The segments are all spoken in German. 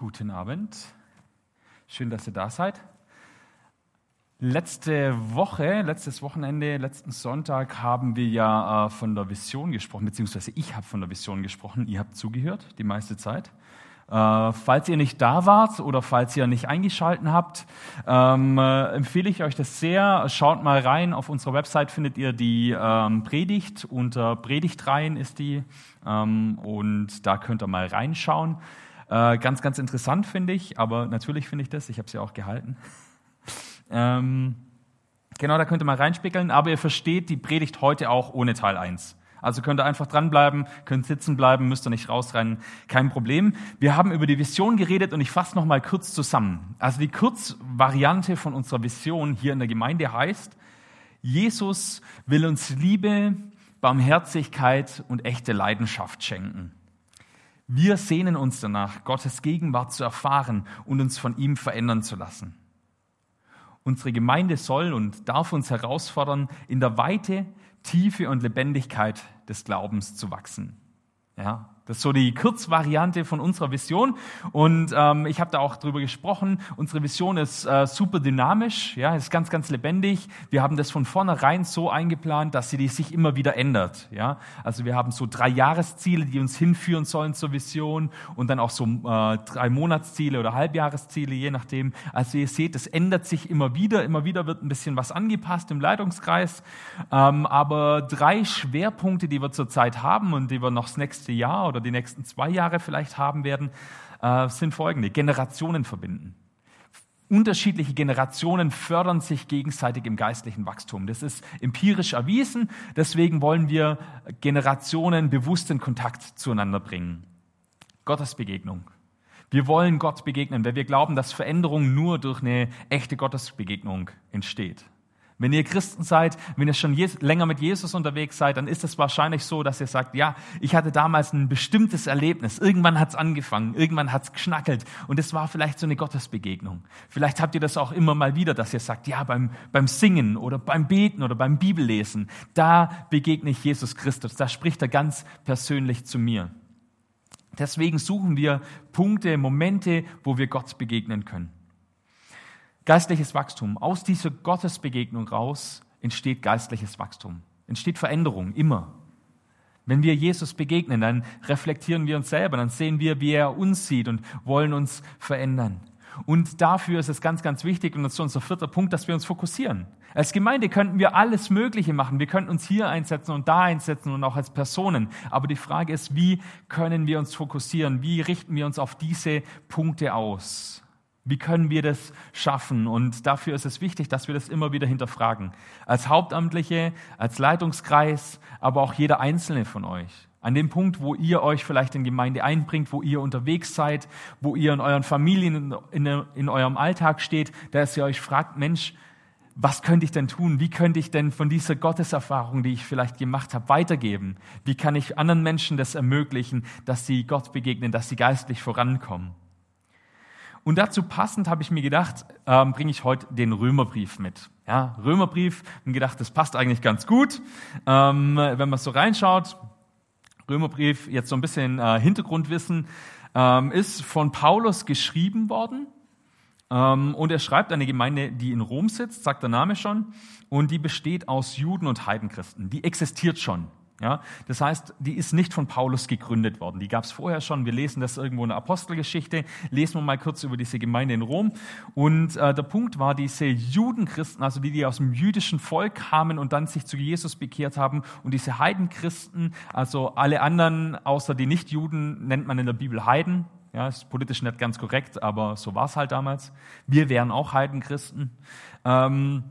Guten Abend. Schön, dass ihr da seid. Letzte Woche, letztes Wochenende, letzten Sonntag haben wir ja äh, von der Vision gesprochen, beziehungsweise ich habe von der Vision gesprochen. Ihr habt zugehört die meiste Zeit. Äh, falls ihr nicht da wart oder falls ihr nicht eingeschalten habt, ähm, äh, empfehle ich euch das sehr. Schaut mal rein. Auf unserer Website findet ihr die ähm, Predigt. Unter Predigtreihen ist die. Ähm, und da könnt ihr mal reinschauen. Äh, ganz, ganz interessant finde ich, aber natürlich finde ich das. Ich habe sie ja auch gehalten. ähm, genau, da könnt ihr mal reinspiegeln. Aber ihr versteht die Predigt heute auch ohne Teil 1. Also könnt ihr einfach dranbleiben, könnt sitzen bleiben, müsst ihr nicht rausrennen, kein Problem. Wir haben über die Vision geredet und ich fasse noch mal kurz zusammen. Also die Kurzvariante von unserer Vision hier in der Gemeinde heißt, Jesus will uns Liebe, Barmherzigkeit und echte Leidenschaft schenken. Wir sehnen uns danach, Gottes Gegenwart zu erfahren und uns von ihm verändern zu lassen. Unsere Gemeinde soll und darf uns herausfordern, in der Weite Tiefe und Lebendigkeit des Glaubens zu wachsen. Ja, das ist so die Kurzvariante von unserer Vision. Und ähm, ich habe da auch drüber gesprochen. Unsere Vision ist äh, super dynamisch, ja, ist ganz, ganz lebendig. Wir haben das von vornherein so eingeplant, dass sie sich immer wieder ändert. Ja, also wir haben so drei Jahresziele, die uns hinführen sollen zur Vision und dann auch so äh, drei Monatsziele oder Halbjahresziele, je nachdem. Also ihr seht, es ändert sich immer wieder. Immer wieder wird ein bisschen was angepasst im Leitungskreis. Ähm, aber drei Schwerpunkte, die wir zurzeit haben und die wir noch das nächste Jahr oder oder die nächsten zwei Jahre vielleicht haben werden, äh, sind folgende. Generationen verbinden. Unterschiedliche Generationen fördern sich gegenseitig im geistlichen Wachstum. Das ist empirisch erwiesen. Deswegen wollen wir Generationen bewusst in Kontakt zueinander bringen. Gottesbegegnung. Wir wollen Gott begegnen, weil wir glauben, dass Veränderung nur durch eine echte Gottesbegegnung entsteht. Wenn ihr Christen seid, wenn ihr schon länger mit Jesus unterwegs seid, dann ist es wahrscheinlich so, dass ihr sagt, ja, ich hatte damals ein bestimmtes Erlebnis. Irgendwann hat's angefangen, irgendwann hat's geschnackelt und es war vielleicht so eine Gottesbegegnung. Vielleicht habt ihr das auch immer mal wieder, dass ihr sagt, ja, beim, beim Singen oder beim Beten oder beim Bibellesen, da begegne ich Jesus Christus, da spricht er ganz persönlich zu mir. Deswegen suchen wir Punkte, Momente, wo wir Gott begegnen können. Geistliches Wachstum. Aus dieser Gottesbegegnung raus entsteht geistliches Wachstum. Entsteht Veränderung, immer. Wenn wir Jesus begegnen, dann reflektieren wir uns selber, dann sehen wir, wie er uns sieht und wollen uns verändern. Und dafür ist es ganz, ganz wichtig, und das ist unser vierter Punkt, dass wir uns fokussieren. Als Gemeinde könnten wir alles Mögliche machen. Wir könnten uns hier einsetzen und da einsetzen und auch als Personen. Aber die Frage ist, wie können wir uns fokussieren? Wie richten wir uns auf diese Punkte aus? Wie können wir das schaffen? Und dafür ist es wichtig, dass wir das immer wieder hinterfragen. Als Hauptamtliche, als Leitungskreis, aber auch jeder Einzelne von euch. An dem Punkt, wo ihr euch vielleicht in Gemeinde einbringt, wo ihr unterwegs seid, wo ihr in euren Familien, in, in, eurem Alltag steht, dass ihr euch fragt, Mensch, was könnte ich denn tun? Wie könnte ich denn von dieser Gotteserfahrung, die ich vielleicht gemacht habe, weitergeben? Wie kann ich anderen Menschen das ermöglichen, dass sie Gott begegnen, dass sie geistlich vorankommen? Und dazu passend habe ich mir gedacht, ähm, bringe ich heute den Römerbrief mit. Ja, Römerbrief, und gedacht, das passt eigentlich ganz gut. Ähm, wenn man so reinschaut, Römerbrief, jetzt so ein bisschen äh, Hintergrundwissen, ähm, ist von Paulus geschrieben worden. Ähm, und er schreibt eine Gemeinde, die in Rom sitzt, sagt der Name schon, und die besteht aus Juden und Heidenchristen. Die existiert schon. Ja, das heißt, die ist nicht von Paulus gegründet worden. Die gab es vorher schon. Wir lesen das irgendwo in der Apostelgeschichte. Lesen wir mal kurz über diese Gemeinde in Rom. Und äh, der Punkt war, diese Judenchristen, also die, die aus dem jüdischen Volk kamen und dann sich zu Jesus bekehrt haben, und diese Heidenchristen, also alle anderen außer die Nichtjuden, nennt man in der Bibel Heiden. Ja, ist politisch nicht ganz korrekt, aber so war es halt damals. Wir wären auch Heidenchristen. Ähm,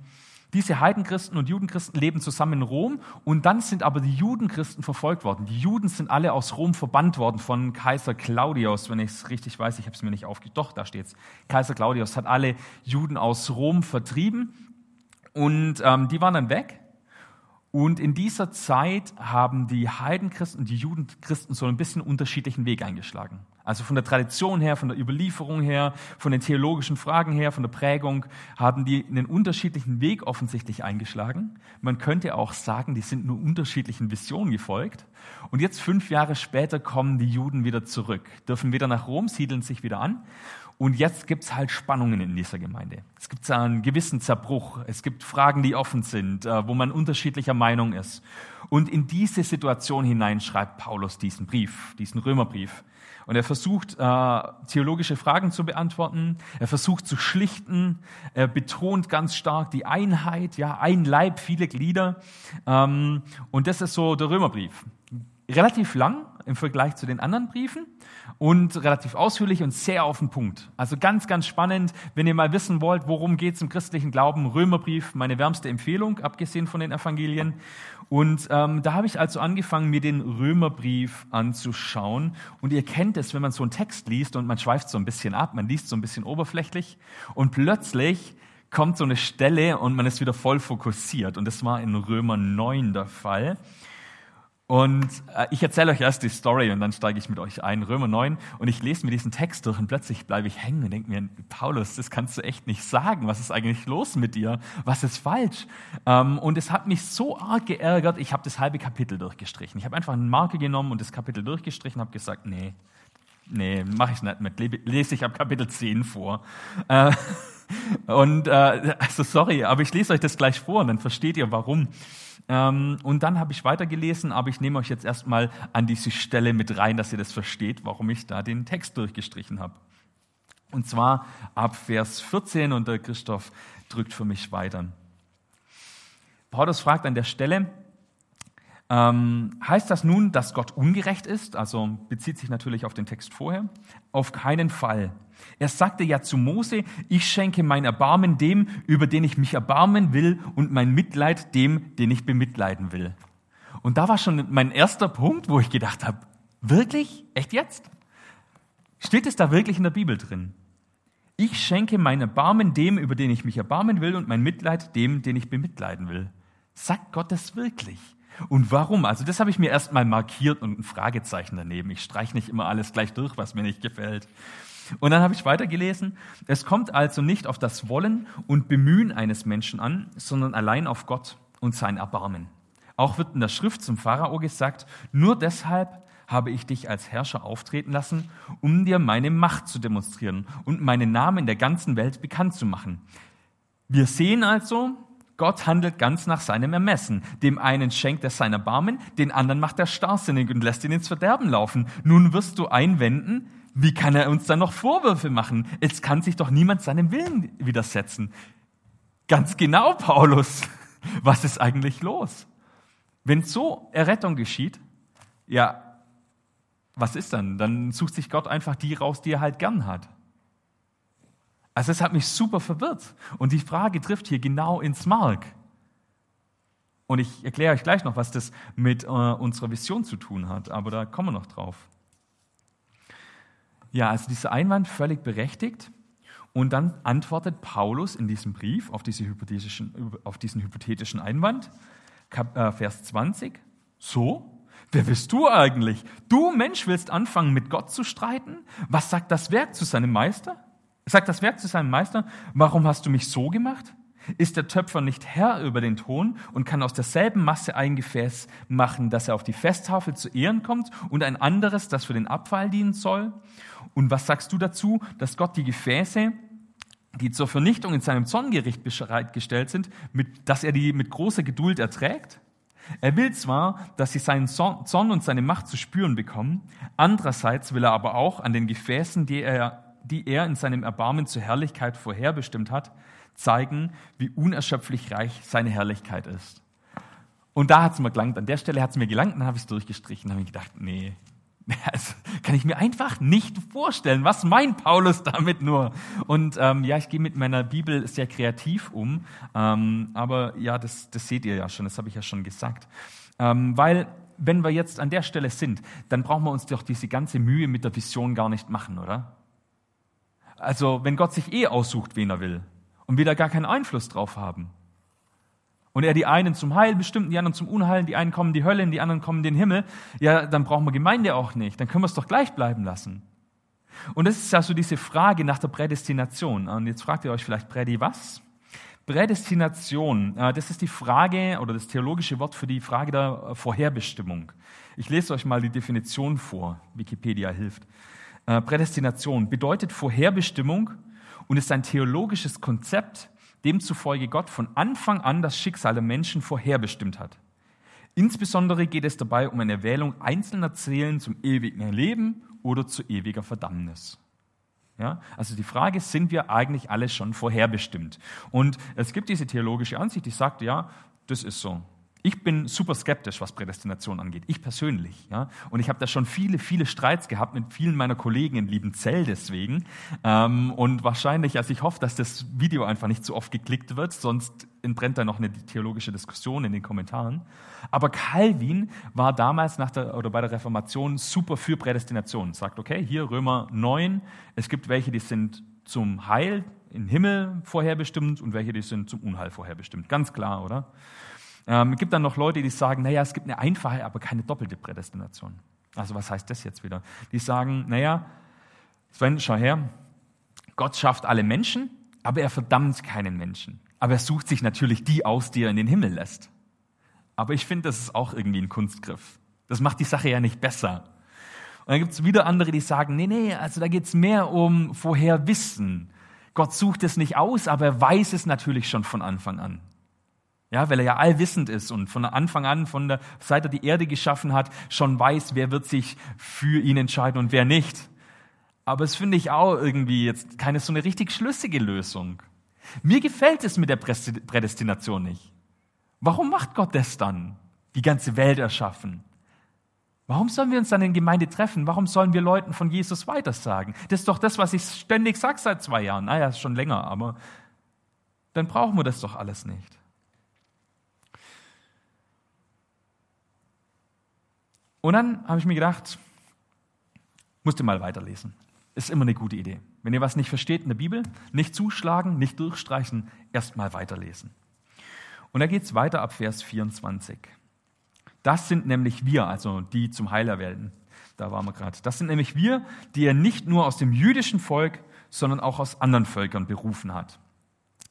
diese Heidenchristen und Judenchristen leben zusammen in Rom und dann sind aber die Judenchristen verfolgt worden. Die Juden sind alle aus Rom verbannt worden von Kaiser Claudius, wenn ich es richtig weiß, ich habe es mir nicht aufgeschrieben, doch, da steht's. Kaiser Claudius hat alle Juden aus Rom vertrieben und ähm, die waren dann weg. Und in dieser Zeit haben die Heidenchristen und die Judenchristen so ein bisschen unterschiedlichen Weg eingeschlagen. Also von der Tradition her, von der Überlieferung her, von den theologischen Fragen her, von der Prägung, haben die einen unterschiedlichen Weg offensichtlich eingeschlagen. Man könnte auch sagen, die sind nur unterschiedlichen Visionen gefolgt. Und jetzt fünf Jahre später kommen die Juden wieder zurück, dürfen wieder nach Rom, siedeln sich wieder an. Und jetzt gibt's halt Spannungen in dieser Gemeinde. Es gibt einen gewissen Zerbruch. Es gibt Fragen, die offen sind, äh, wo man unterschiedlicher Meinung ist. Und in diese Situation hinein schreibt Paulus diesen Brief, diesen Römerbrief. Und er versucht, äh, theologische Fragen zu beantworten. Er versucht zu schlichten. Er betont ganz stark die Einheit, ja, ein Leib, viele Glieder. Ähm, und das ist so der Römerbrief. Relativ lang im Vergleich zu den anderen Briefen und relativ ausführlich und sehr auf den Punkt. Also ganz, ganz spannend. Wenn ihr mal wissen wollt, worum geht es im christlichen Glauben, Römerbrief, meine wärmste Empfehlung, abgesehen von den Evangelien. Und ähm, da habe ich also angefangen, mir den Römerbrief anzuschauen. Und ihr kennt es, wenn man so einen Text liest und man schweift so ein bisschen ab, man liest so ein bisschen oberflächlich und plötzlich kommt so eine Stelle und man ist wieder voll fokussiert. Und das war in Römer 9 der Fall. Und äh, ich erzähle euch erst die Story und dann steige ich mit euch ein, Römer 9, und ich lese mir diesen Text durch und plötzlich bleibe ich hängen und denke mir, Paulus, das kannst du echt nicht sagen. Was ist eigentlich los mit dir? Was ist falsch? Ähm, und es hat mich so arg geärgert, ich habe das halbe Kapitel durchgestrichen. Ich habe einfach eine Marke genommen und das Kapitel durchgestrichen, habe gesagt, nee, nee, mache ich nicht mit, lese ich ab Kapitel 10 vor. Äh, und äh, also sorry, aber ich lese euch das gleich vor und dann versteht ihr, warum. Ähm, und dann habe ich weitergelesen, aber ich nehme euch jetzt erstmal an diese Stelle mit rein, dass ihr das versteht, warum ich da den Text durchgestrichen habe. Und zwar ab Vers 14 und der Christoph drückt für mich weiter. Paulus fragt an der Stelle, ähm, heißt das nun, dass Gott ungerecht ist? Also bezieht sich natürlich auf den Text vorher. Auf keinen Fall. Er sagte ja zu Mose, ich schenke mein Erbarmen dem, über den ich mich erbarmen will, und mein Mitleid dem, den ich bemitleiden will. Und da war schon mein erster Punkt, wo ich gedacht habe, wirklich? Echt jetzt? Steht es da wirklich in der Bibel drin? Ich schenke mein Erbarmen dem, über den ich mich erbarmen will, und mein Mitleid dem, den ich bemitleiden will. Sagt Gott das wirklich? Und warum? Also das habe ich mir erstmal markiert und ein Fragezeichen daneben. Ich streiche nicht immer alles gleich durch, was mir nicht gefällt. Und dann habe ich weitergelesen, es kommt also nicht auf das Wollen und Bemühen eines Menschen an, sondern allein auf Gott und sein Erbarmen. Auch wird in der Schrift zum Pharao gesagt, nur deshalb habe ich dich als Herrscher auftreten lassen, um dir meine Macht zu demonstrieren und meinen Namen in der ganzen Welt bekannt zu machen. Wir sehen also, Gott handelt ganz nach seinem Ermessen. Dem einen schenkt er sein Erbarmen, den anderen macht er starrsinnig und lässt ihn ins Verderben laufen. Nun wirst du einwenden, wie kann er uns dann noch Vorwürfe machen? Es kann sich doch niemand seinem Willen widersetzen. Ganz genau, Paulus. Was ist eigentlich los? Wenn so Errettung geschieht, ja, was ist dann? Dann sucht sich Gott einfach die raus, die er halt gern hat. Also es hat mich super verwirrt. Und die Frage trifft hier genau ins Mark. Und ich erkläre euch gleich noch, was das mit äh, unserer Vision zu tun hat, aber da kommen wir noch drauf. Ja, also dieser Einwand völlig berechtigt. Und dann antwortet Paulus in diesem Brief auf, diese auf diesen hypothetischen Einwand, äh, Vers 20, so, wer bist du eigentlich? Du Mensch willst anfangen, mit Gott zu streiten? Was sagt das Werk zu seinem Meister? Sagt das Werk zu seinem Meister, warum hast du mich so gemacht? Ist der Töpfer nicht Herr über den Ton und kann aus derselben Masse ein Gefäß machen, dass er auf die Festtafel zu Ehren kommt und ein anderes, das für den Abfall dienen soll? Und was sagst du dazu, dass Gott die Gefäße, die zur Vernichtung in seinem Zorngericht bereitgestellt sind, mit, dass er die mit großer Geduld erträgt? Er will zwar, dass sie seinen Zorn und seine Macht zu spüren bekommen, andererseits will er aber auch an den Gefäßen, die er, die er in seinem Erbarmen zur Herrlichkeit vorherbestimmt hat, zeigen, wie unerschöpflich reich seine Herrlichkeit ist. Und da hat es mir gelangt, an der Stelle hat es mir gelangt, dann habe ich es durchgestrichen, habe ich gedacht, nee, das kann ich mir einfach nicht vorstellen. Was meint Paulus damit nur? Und ähm, ja, ich gehe mit meiner Bibel sehr kreativ um, ähm, aber ja, das, das seht ihr ja schon, das habe ich ja schon gesagt. Ähm, weil wenn wir jetzt an der Stelle sind, dann brauchen wir uns doch diese ganze Mühe mit der Vision gar nicht machen, oder? Also wenn Gott sich eh aussucht, wen er will und wir da gar keinen Einfluss drauf haben, und er die einen zum Heil bestimmt, die anderen zum Unheil, die einen kommen in die Hölle, die anderen kommen in den Himmel, ja, dann brauchen wir Gemeinde auch nicht. Dann können wir es doch gleich bleiben lassen. Und das ist ja so diese Frage nach der Prädestination. Und jetzt fragt ihr euch vielleicht, Prädi, was? Prädestination, äh, das ist die Frage oder das theologische Wort für die Frage der Vorherbestimmung. Ich lese euch mal die Definition vor. Wikipedia hilft. Äh, Prädestination bedeutet Vorherbestimmung und ist ein theologisches Konzept, demzufolge Gott von Anfang an das Schicksal der Menschen vorherbestimmt hat. Insbesondere geht es dabei um eine Erwählung einzelner Seelen zum ewigen Leben oder zu ewiger Verdammnis. Ja, also die Frage sind wir eigentlich alle schon vorherbestimmt? Und es gibt diese theologische Ansicht, die sagt, ja, das ist so. Ich bin super skeptisch, was Prädestination angeht. Ich persönlich. Ja? Und ich habe da schon viele, viele Streits gehabt mit vielen meiner Kollegen in Liebenzell deswegen. Ähm, und wahrscheinlich, also ich hoffe, dass das Video einfach nicht so oft geklickt wird, sonst entbrennt da noch eine theologische Diskussion in den Kommentaren. Aber Calvin war damals nach der, oder bei der Reformation super für Prädestination. Sagt, okay, hier Römer 9, es gibt welche, die sind zum Heil im Himmel vorherbestimmt und welche, die sind zum Unheil vorherbestimmt. Ganz klar, oder? Ähm, es gibt dann noch Leute, die sagen, naja, es gibt eine einfache, aber keine doppelte Prädestination. Also was heißt das jetzt wieder? Die sagen, naja, Sven, schau her, Gott schafft alle Menschen, aber er verdammt keinen Menschen. Aber er sucht sich natürlich die aus, die er in den Himmel lässt. Aber ich finde, das ist auch irgendwie ein Kunstgriff. Das macht die Sache ja nicht besser. Und dann gibt es wieder andere, die sagen, nee, nee, also da geht es mehr um Vorherwissen. Gott sucht es nicht aus, aber er weiß es natürlich schon von Anfang an. Ja, weil er ja allwissend ist und von Anfang an, von der, seit er die Erde geschaffen hat, schon weiß, wer wird sich für ihn entscheiden und wer nicht. Aber es finde ich auch irgendwie jetzt keine so eine richtig schlüssige Lösung. Mir gefällt es mit der Prädestination nicht. Warum macht Gott das dann? Die ganze Welt erschaffen. Warum sollen wir uns dann in Gemeinde treffen? Warum sollen wir Leuten von Jesus weitersagen? Das ist doch das, was ich ständig sage seit zwei Jahren. Naja, ist schon länger, aber dann brauchen wir das doch alles nicht. Und dann habe ich mir gedacht, musst du mal weiterlesen. Ist immer eine gute Idee. Wenn ihr was nicht versteht in der Bibel, nicht zuschlagen, nicht durchstreichen, erst mal weiterlesen. Und da geht es weiter ab Vers 24. Das sind nämlich wir, also die zum Heil erwählten. Da waren wir gerade. Das sind nämlich wir, die er nicht nur aus dem jüdischen Volk, sondern auch aus anderen Völkern berufen hat.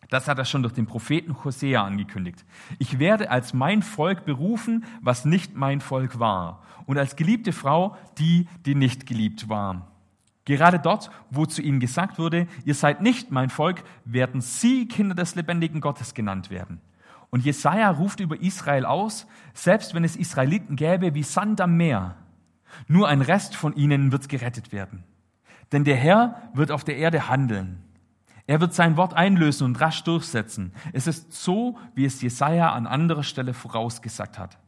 Das hat er schon durch den Propheten Hosea angekündigt. Ich werde als mein Volk berufen, was nicht mein Volk war, und als geliebte Frau die, die nicht geliebt war. Gerade dort, wo zu ihnen gesagt wurde, ihr seid nicht mein Volk, werden sie Kinder des lebendigen Gottes genannt werden. Und Jesaja ruft über Israel aus, selbst wenn es Israeliten gäbe wie Sand am Meer, nur ein Rest von ihnen wird gerettet werden. Denn der Herr wird auf der Erde handeln. Er wird sein Wort einlösen und rasch durchsetzen. Es ist so, wie es Jesaja an anderer Stelle vorausgesagt hat.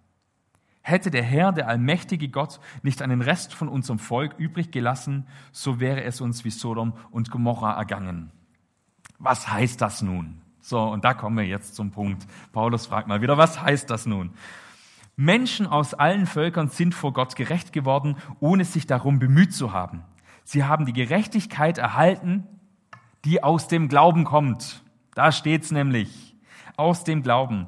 Hätte der Herr, der allmächtige Gott, nicht einen Rest von unserem Volk übrig gelassen, so wäre es uns wie Sodom und Gomorra ergangen. Was heißt das nun? So, und da kommen wir jetzt zum Punkt. Paulus fragt mal wieder, was heißt das nun? Menschen aus allen Völkern sind vor Gott gerecht geworden, ohne sich darum bemüht zu haben. Sie haben die Gerechtigkeit erhalten, die aus dem Glauben kommt. Da steht's nämlich. Aus dem Glauben.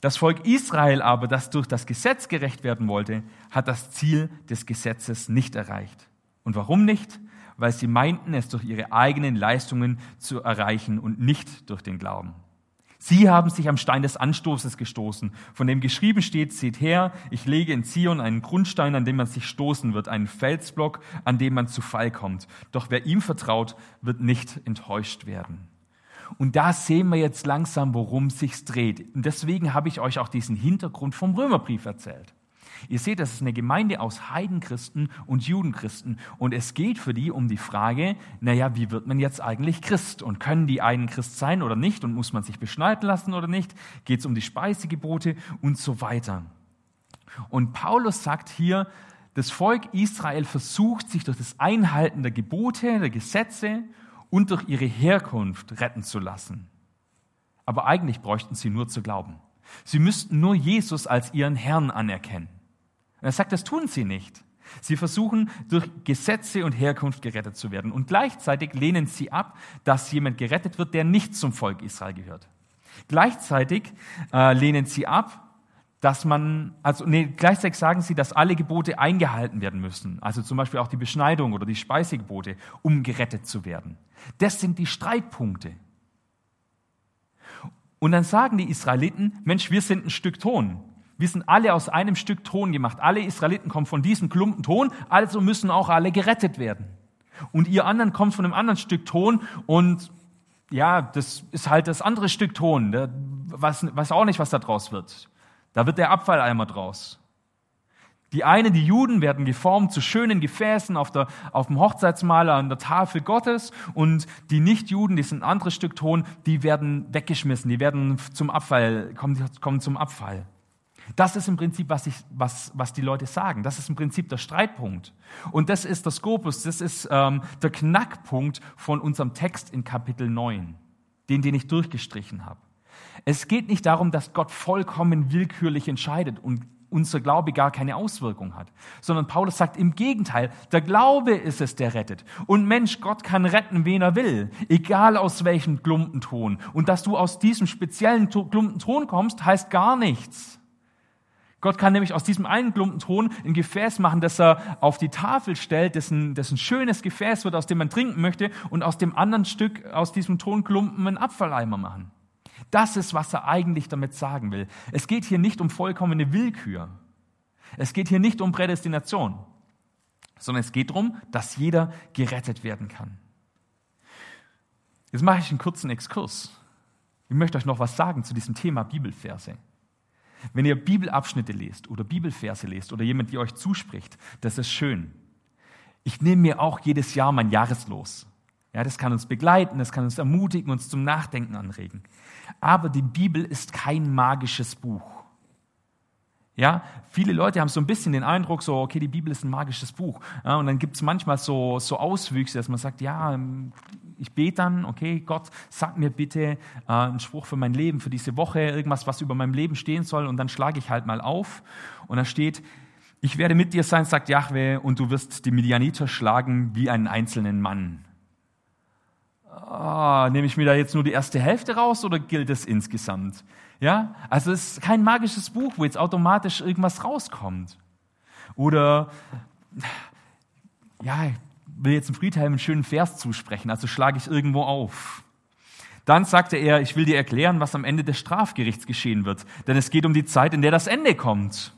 Das Volk Israel aber, das durch das Gesetz gerecht werden wollte, hat das Ziel des Gesetzes nicht erreicht. Und warum nicht? Weil sie meinten, es durch ihre eigenen Leistungen zu erreichen und nicht durch den Glauben. Sie haben sich am Stein des Anstoßes gestoßen, von dem geschrieben steht, seht her, ich lege in Zion einen Grundstein, an dem man sich stoßen wird, einen Felsblock, an dem man zu Fall kommt. Doch wer ihm vertraut, wird nicht enttäuscht werden. Und da sehen wir jetzt langsam, worum sich's dreht. Und deswegen habe ich euch auch diesen Hintergrund vom Römerbrief erzählt. Ihr seht, das ist eine Gemeinde aus Heidenchristen und Judenchristen. Und es geht für die um die Frage, naja, wie wird man jetzt eigentlich Christ? Und können die einen Christ sein oder nicht? Und muss man sich beschneiden lassen oder nicht? Geht es um die Speisegebote und so weiter. Und Paulus sagt hier, das Volk Israel versucht sich durch das Einhalten der Gebote, der Gesetze und durch ihre Herkunft retten zu lassen. Aber eigentlich bräuchten sie nur zu glauben. Sie müssten nur Jesus als ihren Herrn anerkennen. Und er sagt, das tun sie nicht. Sie versuchen durch Gesetze und Herkunft gerettet zu werden. Und gleichzeitig lehnen sie ab, dass jemand gerettet wird, der nicht zum Volk Israel gehört. Gleichzeitig äh, lehnen sie ab, dass man, also nee, gleichzeitig sagen sie, dass alle Gebote eingehalten werden müssen, also zum Beispiel auch die Beschneidung oder die Speisegebote, um gerettet zu werden. Das sind die Streitpunkte. Und dann sagen die Israeliten, Mensch, wir sind ein Stück Ton. Wir sind alle aus einem Stück Ton gemacht. Alle Israeliten kommen von diesem Klumpen Ton, also müssen auch alle gerettet werden. Und ihr anderen kommt von einem anderen Stück Ton und ja, das ist halt das andere Stück Ton. Der weiß, weiß auch nicht, was da draus wird. Da wird der Abfalleimer draus. Die einen, die Juden, werden geformt zu schönen Gefäßen auf, der, auf dem Hochzeitsmaler an der Tafel Gottes und die Nichtjuden, die sind ein anderes Stück Ton, die werden weggeschmissen, die werden zum Abfall, kommen, kommen zum Abfall. Das ist im Prinzip, was, ich, was, was die Leute sagen. Das ist im Prinzip der Streitpunkt. Und das ist der Skopus, das ist ähm, der Knackpunkt von unserem Text in Kapitel 9, den, den ich durchgestrichen habe. Es geht nicht darum, dass Gott vollkommen willkürlich entscheidet und unser Glaube gar keine Auswirkung hat, sondern Paulus sagt im Gegenteil, der Glaube ist es, der rettet. Und Mensch, Gott kann retten, wen er will, egal aus welchem Klumpenton. Und dass du aus diesem speziellen Klumpenton kommst, heißt gar nichts. Gott kann nämlich aus diesem einen Klumpenton ein Gefäß machen, das er auf die Tafel stellt, das ein schönes Gefäß wird, aus dem man trinken möchte, und aus dem anderen Stück, aus diesem Tonklumpen, einen Abfalleimer machen. Das ist, was er eigentlich damit sagen will. Es geht hier nicht um vollkommene Willkür. Es geht hier nicht um Prädestination, sondern es geht darum, dass jeder gerettet werden kann. Jetzt mache ich einen kurzen Exkurs. Ich möchte euch noch was sagen zu diesem Thema Bibelverse. Wenn ihr Bibelabschnitte lest oder Bibelverse lest oder jemand, die euch zuspricht, das ist schön. Ich nehme mir auch jedes Jahr mein Jahreslos. Ja, das kann uns begleiten, das kann uns ermutigen, uns zum Nachdenken anregen. Aber die Bibel ist kein magisches Buch. Ja, viele Leute haben so ein bisschen den Eindruck, so, okay, die Bibel ist ein magisches Buch. Ja, und dann gibt es manchmal so, so Auswüchse, dass man sagt, ja, ich bete dann, okay, Gott, sag mir bitte äh, einen Spruch für mein Leben, für diese Woche, irgendwas, was über meinem Leben stehen soll. Und dann schlage ich halt mal auf. Und da steht, ich werde mit dir sein, sagt Jahwe, und du wirst die Midianiter schlagen wie einen einzelnen Mann oh, nehme ich mir da jetzt nur die erste Hälfte raus oder gilt es insgesamt? Ja, also es ist kein magisches Buch, wo jetzt automatisch irgendwas rauskommt. Oder, ja, ich will jetzt im Friedhelm einen schönen Vers zusprechen, also schlage ich irgendwo auf. Dann sagte er, ich will dir erklären, was am Ende des Strafgerichts geschehen wird, denn es geht um die Zeit, in der das Ende kommt.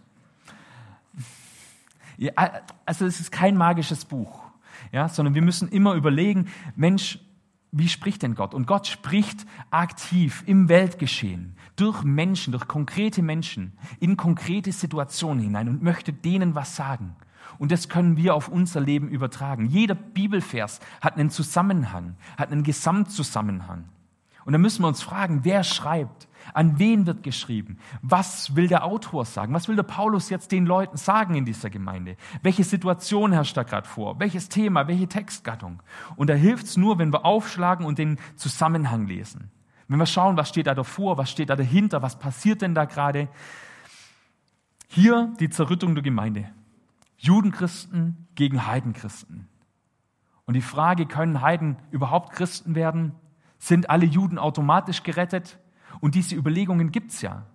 Ja, also es ist kein magisches Buch, ja, sondern wir müssen immer überlegen, Mensch, wie spricht denn Gott? Und Gott spricht aktiv im Weltgeschehen, durch Menschen, durch konkrete Menschen, in konkrete Situationen hinein und möchte denen was sagen. Und das können wir auf unser Leben übertragen. Jeder Bibelvers hat einen Zusammenhang, hat einen Gesamtzusammenhang. Und da müssen wir uns fragen, wer schreibt? An wen wird geschrieben? Was will der Autor sagen? Was will der Paulus jetzt den Leuten sagen in dieser Gemeinde? Welche Situation herrscht da gerade vor? Welches Thema? Welche Textgattung? Und da hilft es nur, wenn wir aufschlagen und den Zusammenhang lesen. Wenn wir schauen, was steht da davor, was steht da dahinter, was passiert denn da gerade? Hier die Zerrüttung der Gemeinde. Judenchristen gegen Heidenchristen. Und die Frage, können Heiden überhaupt Christen werden? Sind alle Juden automatisch gerettet? Und diese Überlegungen gibt es ja.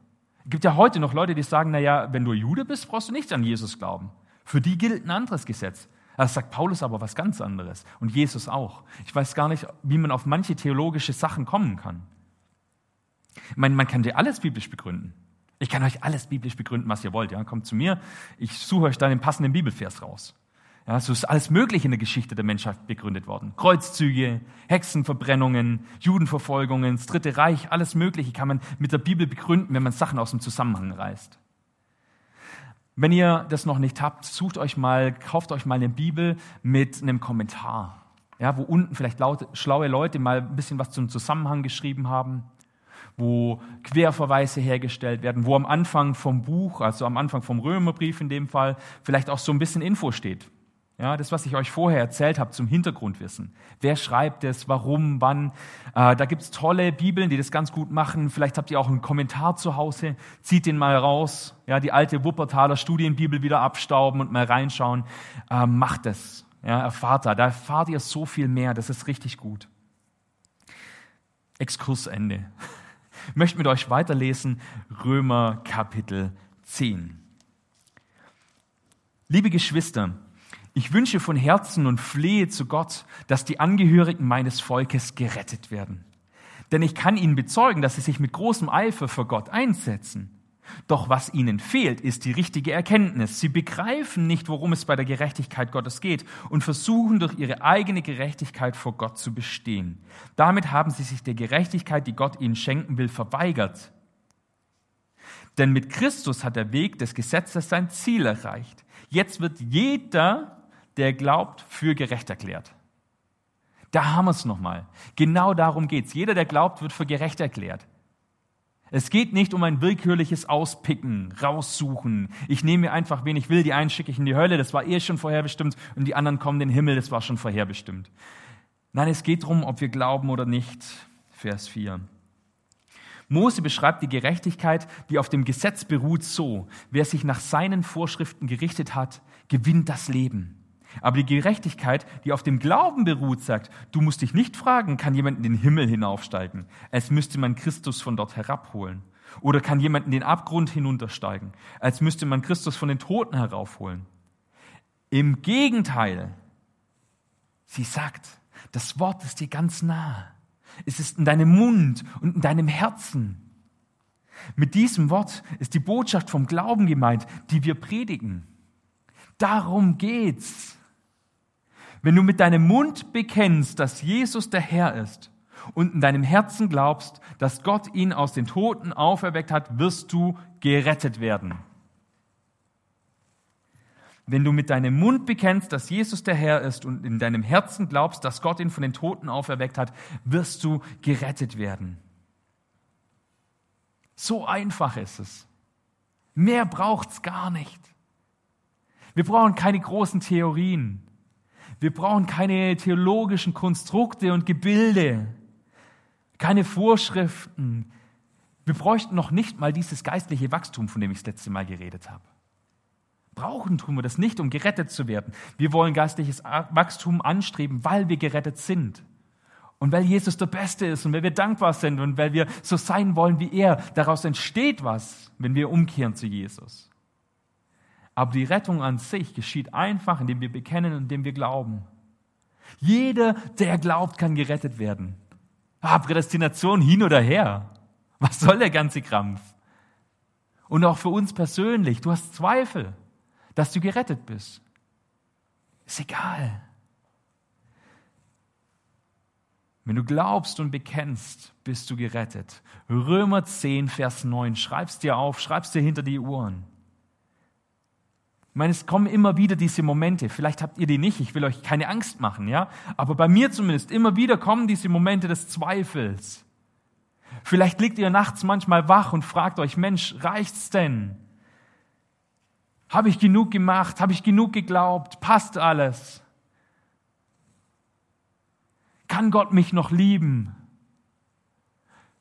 Es gibt ja heute noch Leute, die sagen, naja, wenn du Jude bist, brauchst du nicht an Jesus glauben. Für die gilt ein anderes Gesetz. Das sagt Paulus aber was ganz anderes. Und Jesus auch. Ich weiß gar nicht, wie man auf manche theologische Sachen kommen kann. Ich meine, man kann dir alles biblisch begründen. Ich kann euch alles biblisch begründen, was ihr wollt. Ja? Kommt zu mir, ich suche euch dann den passenden Bibelvers raus. Ja, so ist alles Mögliche in der Geschichte der Menschheit begründet worden. Kreuzzüge, Hexenverbrennungen, Judenverfolgungen, das Dritte Reich, alles Mögliche kann man mit der Bibel begründen, wenn man Sachen aus dem Zusammenhang reißt. Wenn ihr das noch nicht habt, sucht euch mal, kauft euch mal eine Bibel mit einem Kommentar. Ja, wo unten vielleicht laute, schlaue Leute mal ein bisschen was zum Zusammenhang geschrieben haben, wo Querverweise hergestellt werden, wo am Anfang vom Buch, also am Anfang vom Römerbrief in dem Fall, vielleicht auch so ein bisschen Info steht. Ja, das, was ich euch vorher erzählt habe zum Hintergrundwissen. Wer schreibt es, warum, wann? Äh, da gibt's tolle Bibeln, die das ganz gut machen. Vielleicht habt ihr auch einen Kommentar zu Hause. Zieht den mal raus. Ja, die alte Wuppertaler Studienbibel wieder abstauben und mal reinschauen. Äh, macht es. Ja, erfahrt da. Da erfahrt ihr so viel mehr. Das ist richtig gut. Exkursende. Ich möchte mit euch weiterlesen. Römer Kapitel 10. Liebe Geschwister, ich wünsche von Herzen und flehe zu Gott, dass die Angehörigen meines Volkes gerettet werden. Denn ich kann ihnen bezeugen, dass sie sich mit großem Eifer für Gott einsetzen. Doch was ihnen fehlt, ist die richtige Erkenntnis. Sie begreifen nicht, worum es bei der Gerechtigkeit Gottes geht und versuchen durch ihre eigene Gerechtigkeit vor Gott zu bestehen. Damit haben sie sich der Gerechtigkeit, die Gott ihnen schenken will, verweigert. Denn mit Christus hat der Weg des Gesetzes sein Ziel erreicht. Jetzt wird jeder, der glaubt, für gerecht erklärt. Da haben wir es nochmal. Genau darum geht's. Jeder, der glaubt, wird für gerecht erklärt. Es geht nicht um ein willkürliches Auspicken, raussuchen. Ich nehme mir einfach, wen ich will, die einen schicke ich in die Hölle, das war eh schon vorherbestimmt, und die anderen kommen in den Himmel, das war schon vorherbestimmt. Nein, es geht darum, ob wir glauben oder nicht. Vers 4. Mose beschreibt die Gerechtigkeit, die auf dem Gesetz beruht, so. Wer sich nach seinen Vorschriften gerichtet hat, gewinnt das Leben. Aber die Gerechtigkeit, die auf dem Glauben beruht, sagt, du musst dich nicht fragen, kann jemand in den Himmel hinaufsteigen, als müsste man Christus von dort herabholen. Oder kann jemand in den Abgrund hinuntersteigen, als müsste man Christus von den Toten heraufholen. Im Gegenteil, sie sagt, das Wort ist dir ganz nah. Es ist in deinem Mund und in deinem Herzen. Mit diesem Wort ist die Botschaft vom Glauben gemeint, die wir predigen. Darum geht's. Wenn du mit deinem Mund bekennst, dass Jesus der Herr ist und in deinem Herzen glaubst, dass Gott ihn aus den Toten auferweckt hat, wirst du gerettet werden. Wenn du mit deinem Mund bekennst, dass Jesus der Herr ist und in deinem Herzen glaubst, dass Gott ihn von den Toten auferweckt hat, wirst du gerettet werden. So einfach ist es. Mehr braucht's gar nicht. Wir brauchen keine großen Theorien. Wir brauchen keine theologischen Konstrukte und Gebilde, keine Vorschriften. Wir bräuchten noch nicht mal dieses geistliche Wachstum, von dem ich das letzte Mal geredet habe. Brauchen tun wir das nicht, um gerettet zu werden. Wir wollen geistliches Wachstum anstreben, weil wir gerettet sind. Und weil Jesus der Beste ist und weil wir dankbar sind und weil wir so sein wollen wie er, daraus entsteht was, wenn wir umkehren zu Jesus. Aber die Rettung an sich geschieht einfach, indem wir bekennen und indem wir glauben. Jeder, der glaubt, kann gerettet werden. Ah, Prädestination hin oder her. Was soll der ganze Krampf? Und auch für uns persönlich, du hast Zweifel, dass du gerettet bist. Ist egal. Wenn du glaubst und bekennst, bist du gerettet. Römer 10, Vers 9. Schreib's dir auf, schreib's dir hinter die Ohren. Ich meine, es kommen immer wieder diese Momente. Vielleicht habt ihr die nicht. Ich will euch keine Angst machen, ja. Aber bei mir zumindest immer wieder kommen diese Momente des Zweifels. Vielleicht liegt ihr nachts manchmal wach und fragt euch, Mensch, reicht's denn? Habe ich genug gemacht? Habe ich genug geglaubt? Passt alles? Kann Gott mich noch lieben?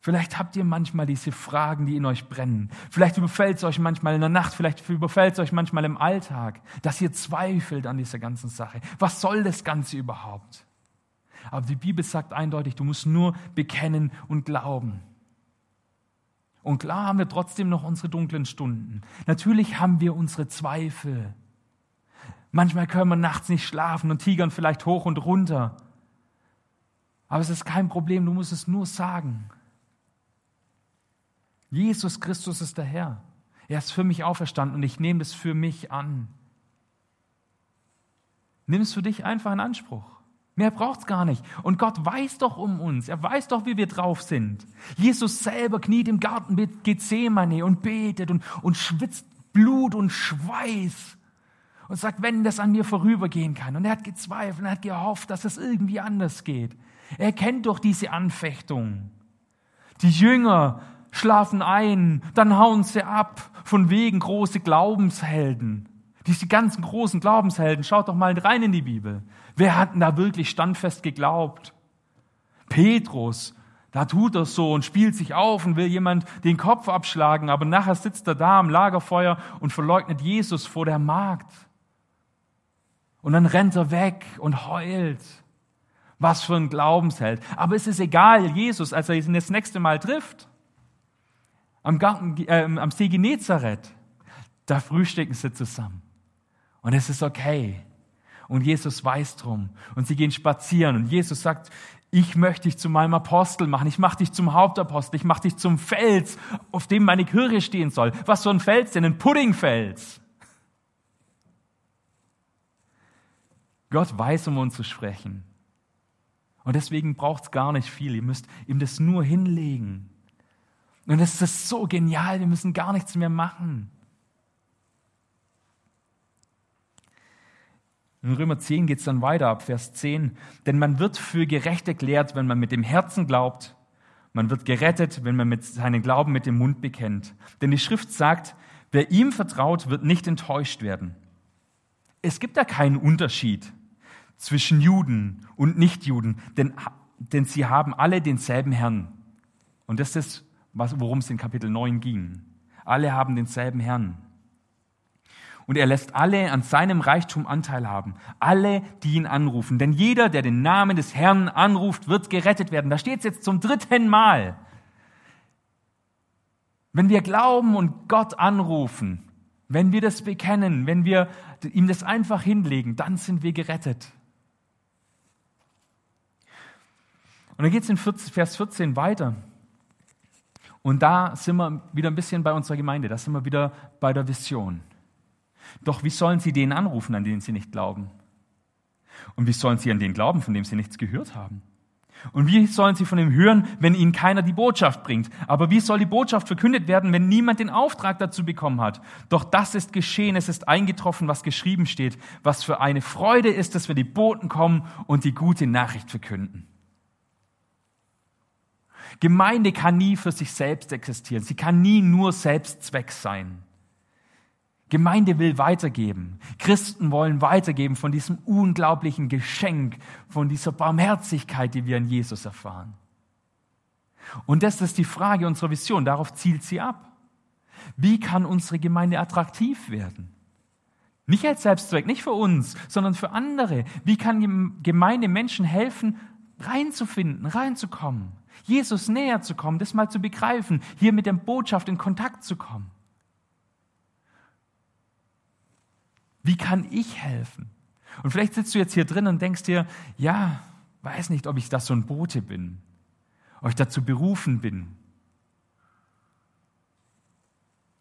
Vielleicht habt ihr manchmal diese Fragen, die in euch brennen. Vielleicht überfällt es euch manchmal in der Nacht, vielleicht überfällt es euch manchmal im Alltag, dass ihr zweifelt an dieser ganzen Sache. Was soll das Ganze überhaupt? Aber die Bibel sagt eindeutig, du musst nur bekennen und glauben. Und klar haben wir trotzdem noch unsere dunklen Stunden. Natürlich haben wir unsere Zweifel. Manchmal können wir nachts nicht schlafen und tigern vielleicht hoch und runter. Aber es ist kein Problem, du musst es nur sagen. Jesus Christus ist der Herr. Er ist für mich auferstanden und ich nehme das für mich an. Nimm es für dich einfach in Anspruch. Mehr braucht es gar nicht. Und Gott weiß doch um uns. Er weiß doch, wie wir drauf sind. Jesus selber kniet im Garten mit Gethsemane und betet und, und schwitzt Blut und Schweiß und sagt, wenn das an mir vorübergehen kann. Und er hat gezweifelt und er hat gehofft, dass es irgendwie anders geht. Er kennt doch diese Anfechtung. Die Jünger schlafen ein, dann hauen sie ab, von wegen große Glaubenshelden. Diese ganzen großen Glaubenshelden, schaut doch mal rein in die Bibel. Wer hat denn da wirklich standfest geglaubt? Petrus, da tut er so und spielt sich auf und will jemand den Kopf abschlagen, aber nachher sitzt er da am Lagerfeuer und verleugnet Jesus vor der Magd. Und dann rennt er weg und heult. Was für ein Glaubensheld. Aber es ist egal, Jesus, als er ihn das nächste Mal trifft, am, Garten, äh, am See Genezareth, Da frühstücken sie zusammen. Und es ist okay. Und Jesus weiß drum. Und sie gehen spazieren. Und Jesus sagt, ich möchte dich zu meinem Apostel machen. Ich mache dich zum Hauptapostel. Ich mache dich zum Fels, auf dem meine Kirche stehen soll. Was für ein Fels denn? Ein Puddingfels. Gott weiß, um uns zu sprechen. Und deswegen braucht es gar nicht viel. Ihr müsst ihm das nur hinlegen. Und es ist so genial, wir müssen gar nichts mehr machen. In Römer 10 geht es dann weiter ab Vers 10. Denn man wird für gerecht erklärt, wenn man mit dem Herzen glaubt. Man wird gerettet, wenn man mit seinen Glauben mit dem Mund bekennt. Denn die Schrift sagt, wer ihm vertraut, wird nicht enttäuscht werden. Es gibt da keinen Unterschied zwischen Juden und Nichtjuden, denn, denn sie haben alle denselben Herrn. Und das ist, worum es in Kapitel 9 ging. Alle haben denselben Herrn. Und er lässt alle an seinem Reichtum Anteil haben. Alle, die ihn anrufen. Denn jeder, der den Namen des Herrn anruft, wird gerettet werden. Da steht es jetzt zum dritten Mal. Wenn wir glauben und Gott anrufen, wenn wir das bekennen, wenn wir ihm das einfach hinlegen, dann sind wir gerettet. Und dann geht es in Vers 14 weiter. Und da sind wir wieder ein bisschen bei unserer Gemeinde, da sind wir wieder bei der Vision. Doch wie sollen sie denen anrufen, an denen sie nicht glauben? Und wie sollen sie an den glauben, von dem sie nichts gehört haben? Und wie sollen sie von ihm hören, wenn ihnen keiner die Botschaft bringt? Aber wie soll die Botschaft verkündet werden, wenn niemand den Auftrag dazu bekommen hat? Doch das ist geschehen, es ist eingetroffen, was geschrieben steht. Was für eine Freude ist es, wenn die Boten kommen und die gute Nachricht verkünden. Gemeinde kann nie für sich selbst existieren. Sie kann nie nur Selbstzweck sein. Gemeinde will weitergeben. Christen wollen weitergeben von diesem unglaublichen Geschenk, von dieser Barmherzigkeit, die wir in Jesus erfahren. Und das ist die Frage unserer Vision. Darauf zielt sie ab. Wie kann unsere Gemeinde attraktiv werden? Nicht als Selbstzweck, nicht für uns, sondern für andere. Wie kann Gemeinde Menschen helfen, reinzufinden, reinzukommen? Jesus näher zu kommen, das mal zu begreifen, hier mit der Botschaft in Kontakt zu kommen. Wie kann ich helfen? Und vielleicht sitzt du jetzt hier drin und denkst dir, ja, weiß nicht, ob ich das so ein Bote bin, ob ich dazu berufen bin.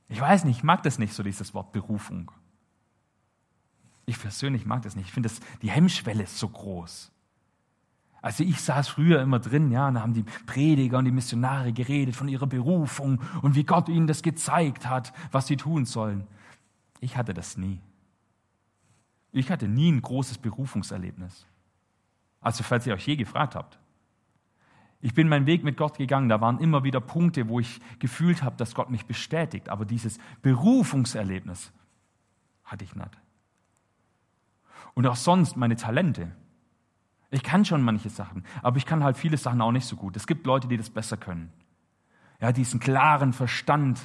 Ich weiß nicht, ich mag das nicht so, dieses Wort Berufung. Ich persönlich mag das nicht. Ich finde, die Hemmschwelle ist so groß. Also ich saß früher immer drin, ja, und da haben die Prediger und die Missionare geredet von ihrer Berufung und wie Gott ihnen das gezeigt hat, was sie tun sollen. Ich hatte das nie. Ich hatte nie ein großes Berufungserlebnis. Also falls ihr euch je gefragt habt. Ich bin meinen Weg mit Gott gegangen, da waren immer wieder Punkte, wo ich gefühlt habe, dass Gott mich bestätigt, aber dieses Berufungserlebnis hatte ich nicht. Und auch sonst meine Talente, ich kann schon manche Sachen, aber ich kann halt viele Sachen auch nicht so gut. Es gibt Leute, die das besser können. Ja, diesen klaren Verstand,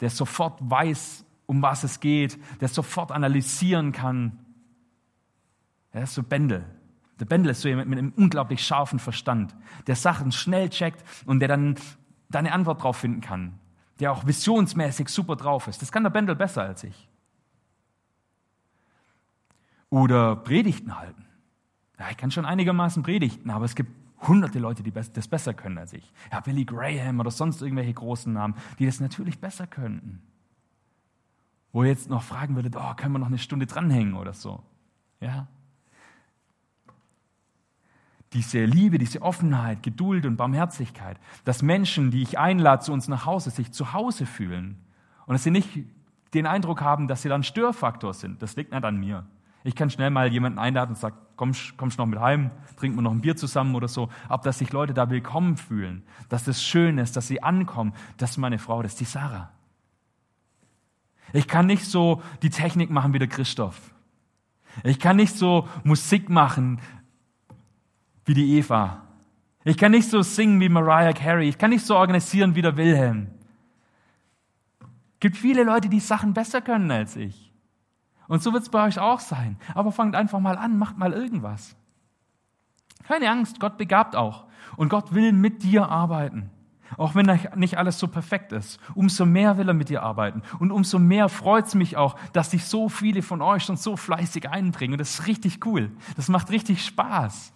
der sofort weiß, um was es geht, der sofort analysieren kann. Er ist so Bändel. Der Bändel ist so jemand mit einem unglaublich scharfen Verstand, der Sachen schnell checkt und der dann da eine Antwort drauf finden kann, der auch visionsmäßig super drauf ist. Das kann der Bändel besser als ich. Oder Predigten halten. Ja, ich kann schon einigermaßen predigten, aber es gibt hunderte Leute, die das besser können als ich. Ja, Billy Graham oder sonst irgendwelche großen Namen, die das natürlich besser könnten. Wo ihr jetzt noch fragen würdet, oh, können wir noch eine Stunde dranhängen oder so. Ja. Diese Liebe, diese Offenheit, Geduld und Barmherzigkeit, dass Menschen, die ich einlade zu uns nach Hause, sich zu Hause fühlen und dass sie nicht den Eindruck haben, dass sie dann Störfaktor sind. Das liegt nicht an mir. Ich kann schnell mal jemanden einladen und sagen, komm, kommst noch mit heim, trinken wir noch ein Bier zusammen oder so. Aber dass sich Leute da willkommen fühlen, dass das schön ist, dass sie ankommen, das ist meine Frau, das ist die Sarah. Ich kann nicht so die Technik machen wie der Christoph. Ich kann nicht so Musik machen wie die Eva. Ich kann nicht so singen wie Mariah Carey. Ich kann nicht so organisieren wie der Wilhelm. Es gibt viele Leute, die Sachen besser können als ich. Und so wird es bei euch auch sein. Aber fangt einfach mal an, macht mal irgendwas. Keine Angst, Gott begabt auch. Und Gott will mit dir arbeiten. Auch wenn nicht alles so perfekt ist. Umso mehr will er mit dir arbeiten. Und umso mehr freut es mich auch, dass sich so viele von euch schon so fleißig einbringen. Und das ist richtig cool. Das macht richtig Spaß.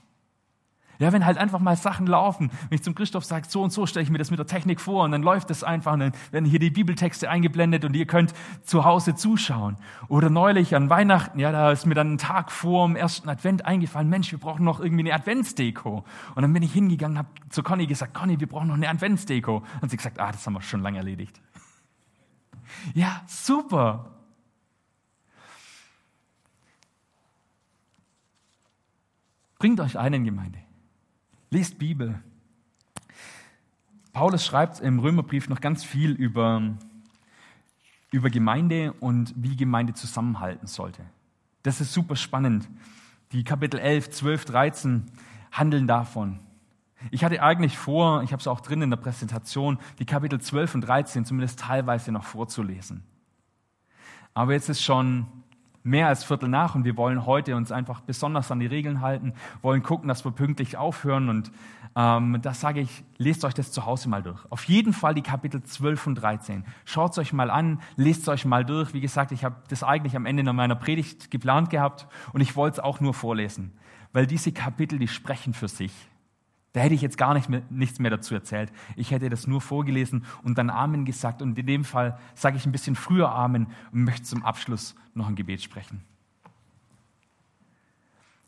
Ja, wenn halt einfach mal Sachen laufen, wenn ich zum Christoph sage, so und so stelle ich mir das mit der Technik vor und dann läuft es einfach und dann werden hier die Bibeltexte eingeblendet und ihr könnt zu Hause zuschauen. Oder neulich an Weihnachten, ja, da ist mir dann ein Tag vor dem ersten Advent eingefallen, Mensch, wir brauchen noch irgendwie eine Adventsdeko. Und dann bin ich hingegangen, habe zu Conny gesagt, Conny, wir brauchen noch eine Adventsdeko. Und sie gesagt, ah, das haben wir schon lange erledigt. Ja, super. Bringt euch ein in Gemeinde. Lest Bibel. Paulus schreibt im Römerbrief noch ganz viel über, über Gemeinde und wie Gemeinde zusammenhalten sollte. Das ist super spannend. Die Kapitel 11, 12, 13 handeln davon. Ich hatte eigentlich vor, ich habe es auch drin in der Präsentation, die Kapitel 12 und 13 zumindest teilweise noch vorzulesen. Aber jetzt ist schon mehr als Viertel nach und wir wollen heute uns einfach besonders an die Regeln halten, wollen gucken, dass wir pünktlich aufhören und ähm, das sage ich, lest euch das zu Hause mal durch. Auf jeden Fall die Kapitel 12 und 13. Schaut euch mal an, lest es euch mal durch. Wie gesagt, ich habe das eigentlich am Ende meiner Predigt geplant gehabt und ich wollte es auch nur vorlesen, weil diese Kapitel, die sprechen für sich. Da hätte ich jetzt gar nicht mehr, nichts mehr dazu erzählt. Ich hätte das nur vorgelesen und dann Amen gesagt. Und in dem Fall sage ich ein bisschen früher Amen und möchte zum Abschluss noch ein Gebet sprechen.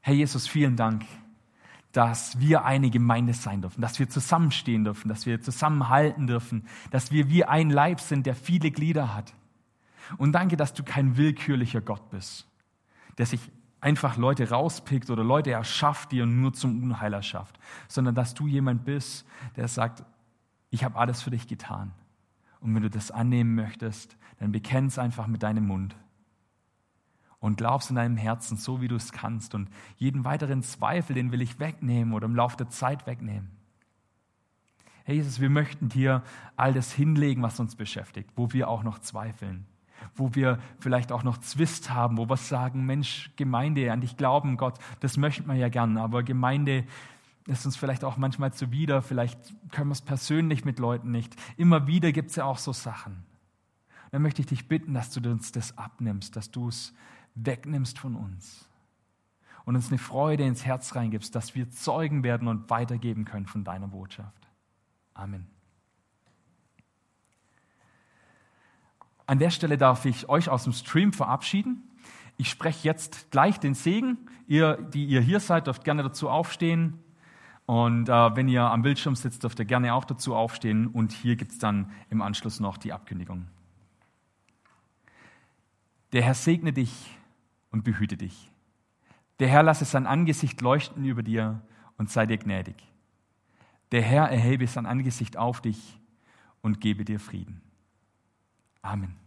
Herr Jesus, vielen Dank, dass wir eine Gemeinde sein dürfen, dass wir zusammenstehen dürfen, dass wir zusammenhalten dürfen, dass wir wie ein Leib sind, der viele Glieder hat. Und danke, dass du kein willkürlicher Gott bist, der sich einfach Leute rauspickt oder Leute erschafft, die er nur zum Unheil erschafft, sondern dass du jemand bist, der sagt, ich habe alles für dich getan. Und wenn du das annehmen möchtest, dann bekenn es einfach mit deinem Mund und glaubst in deinem Herzen, so wie du es kannst. Und jeden weiteren Zweifel, den will ich wegnehmen oder im Laufe der Zeit wegnehmen. Herr Jesus, wir möchten dir all das hinlegen, was uns beschäftigt, wo wir auch noch zweifeln wo wir vielleicht auch noch Zwist haben, wo wir sagen, Mensch, Gemeinde, an dich glauben, Gott, das möchten wir ja gern, aber Gemeinde ist uns vielleicht auch manchmal zuwider, vielleicht können wir es persönlich mit Leuten nicht. Immer wieder gibt es ja auch so Sachen. Dann möchte ich dich bitten, dass du uns das abnimmst, dass du es wegnimmst von uns und uns eine Freude ins Herz reingibst, dass wir Zeugen werden und weitergeben können von deiner Botschaft. Amen. An der Stelle darf ich euch aus dem Stream verabschieden. Ich spreche jetzt gleich den Segen. Ihr, die ihr hier seid, dürft gerne dazu aufstehen. Und äh, wenn ihr am Bildschirm sitzt, dürft ihr gerne auch dazu aufstehen. Und hier gibt es dann im Anschluss noch die Abkündigung. Der Herr segne dich und behüte dich. Der Herr lasse sein Angesicht leuchten über dir und sei dir gnädig. Der Herr erhebe sein Angesicht auf dich und gebe dir Frieden. Amen.